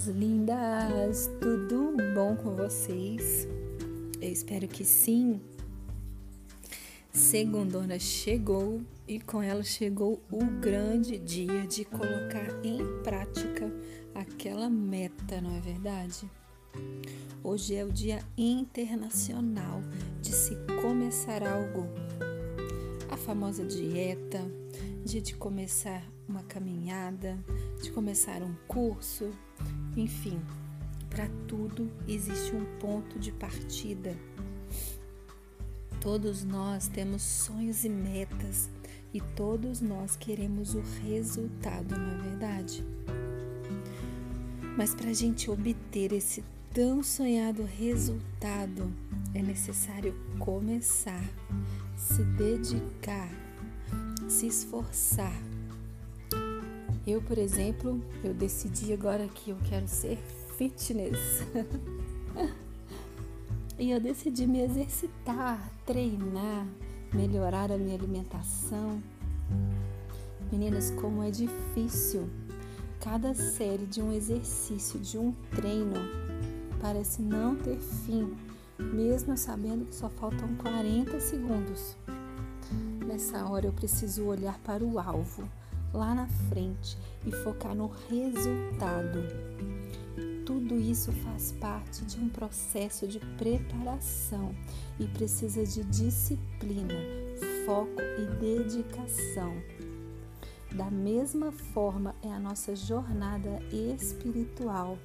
minhas lindas! Tudo bom com vocês? Eu espero que sim. Segundona chegou e com ela chegou o grande dia de colocar em prática aquela meta, não é verdade? Hoje é o Dia Internacional de se começar algo. A famosa dieta, dia de começar uma caminhada, de começar um curso, enfim, para tudo existe um ponto de partida. Todos nós temos sonhos e metas e todos nós queremos o resultado, não é verdade? Mas para a gente obter esse tão sonhado resultado, é necessário começar, se dedicar, se esforçar eu, por exemplo, eu decidi agora que eu quero ser fitness. e eu decidi me exercitar, treinar, melhorar a minha alimentação. Meninas, como é difícil. Cada série de um exercício, de um treino, parece não ter fim, mesmo sabendo que só faltam 40 segundos. Nessa hora eu preciso olhar para o alvo lá na frente e focar no resultado. Tudo isso faz parte de um processo de preparação e precisa de disciplina, foco e dedicação. Da mesma forma é a nossa jornada espiritual.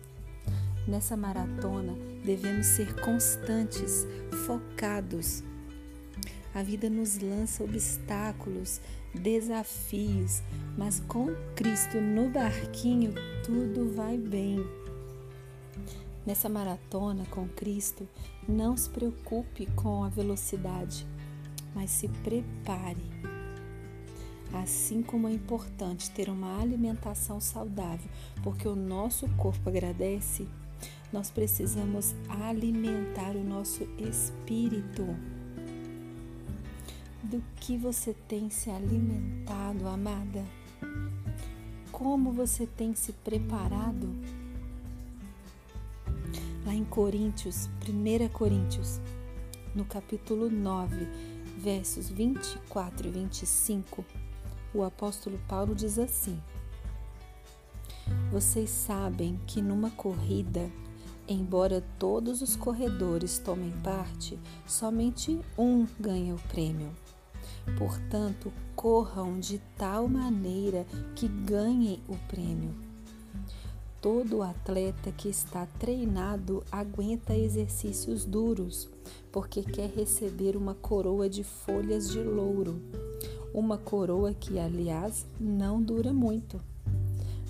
Nessa maratona devemos ser constantes, focados. A vida nos lança obstáculos, desafios, mas com Cristo no barquinho tudo vai bem. Nessa maratona com Cristo, não se preocupe com a velocidade, mas se prepare. Assim como é importante ter uma alimentação saudável, porque o nosso corpo agradece, nós precisamos alimentar o nosso espírito do que você tem se alimentado, amada? Como você tem se preparado? Lá em Coríntios, 1 Coríntios, no capítulo 9, versos 24 e 25, o apóstolo Paulo diz assim: Vocês sabem que numa corrida, embora todos os corredores tomem parte, somente um ganha o prêmio. Portanto, corram de tal maneira que ganhem o prêmio. Todo atleta que está treinado aguenta exercícios duros, porque quer receber uma coroa de folhas de louro. Uma coroa que, aliás, não dura muito.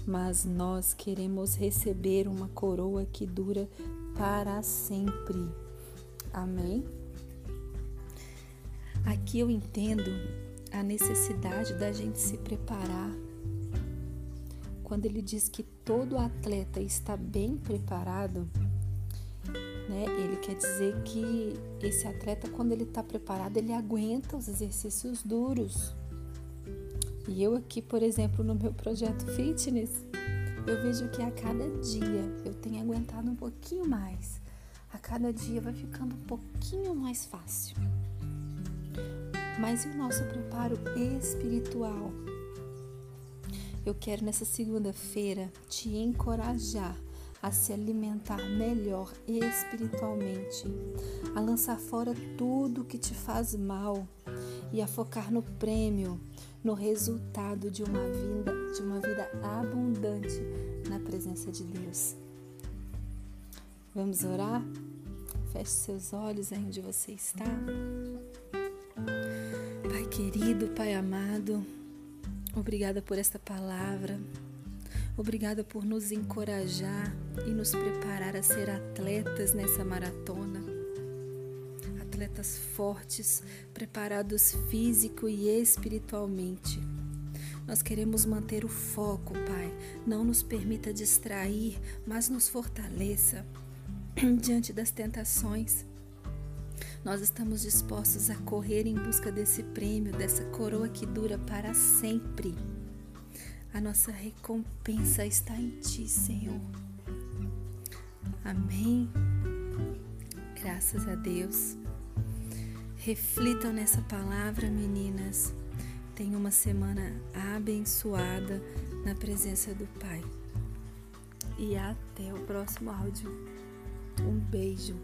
Mas nós queremos receber uma coroa que dura para sempre. Amém? Aqui eu entendo a necessidade da gente se preparar. Quando ele diz que todo atleta está bem preparado, né, ele quer dizer que esse atleta, quando ele está preparado, ele aguenta os exercícios duros. E eu aqui, por exemplo, no meu projeto fitness, eu vejo que a cada dia eu tenho aguentado um pouquinho mais. A cada dia vai ficando um pouquinho mais fácil. Mas e o nosso preparo espiritual? Eu quero nessa segunda-feira te encorajar a se alimentar melhor espiritualmente, a lançar fora tudo que te faz mal e a focar no prêmio, no resultado de uma vida, de uma vida abundante na presença de Deus. Vamos orar? Feche seus olhos aí onde você está. Pai querido, Pai amado, obrigada por esta palavra. Obrigada por nos encorajar e nos preparar a ser atletas nessa maratona. Atletas fortes, preparados físico e espiritualmente. Nós queremos manter o foco, Pai. Não nos permita distrair, mas nos fortaleça diante das tentações. Nós estamos dispostos a correr em busca desse prêmio, dessa coroa que dura para sempre. A nossa recompensa está em Ti, Senhor. Amém? Graças a Deus. Reflitam nessa palavra, meninas. Tenham uma semana abençoada na presença do Pai. E até o próximo áudio. Um beijo.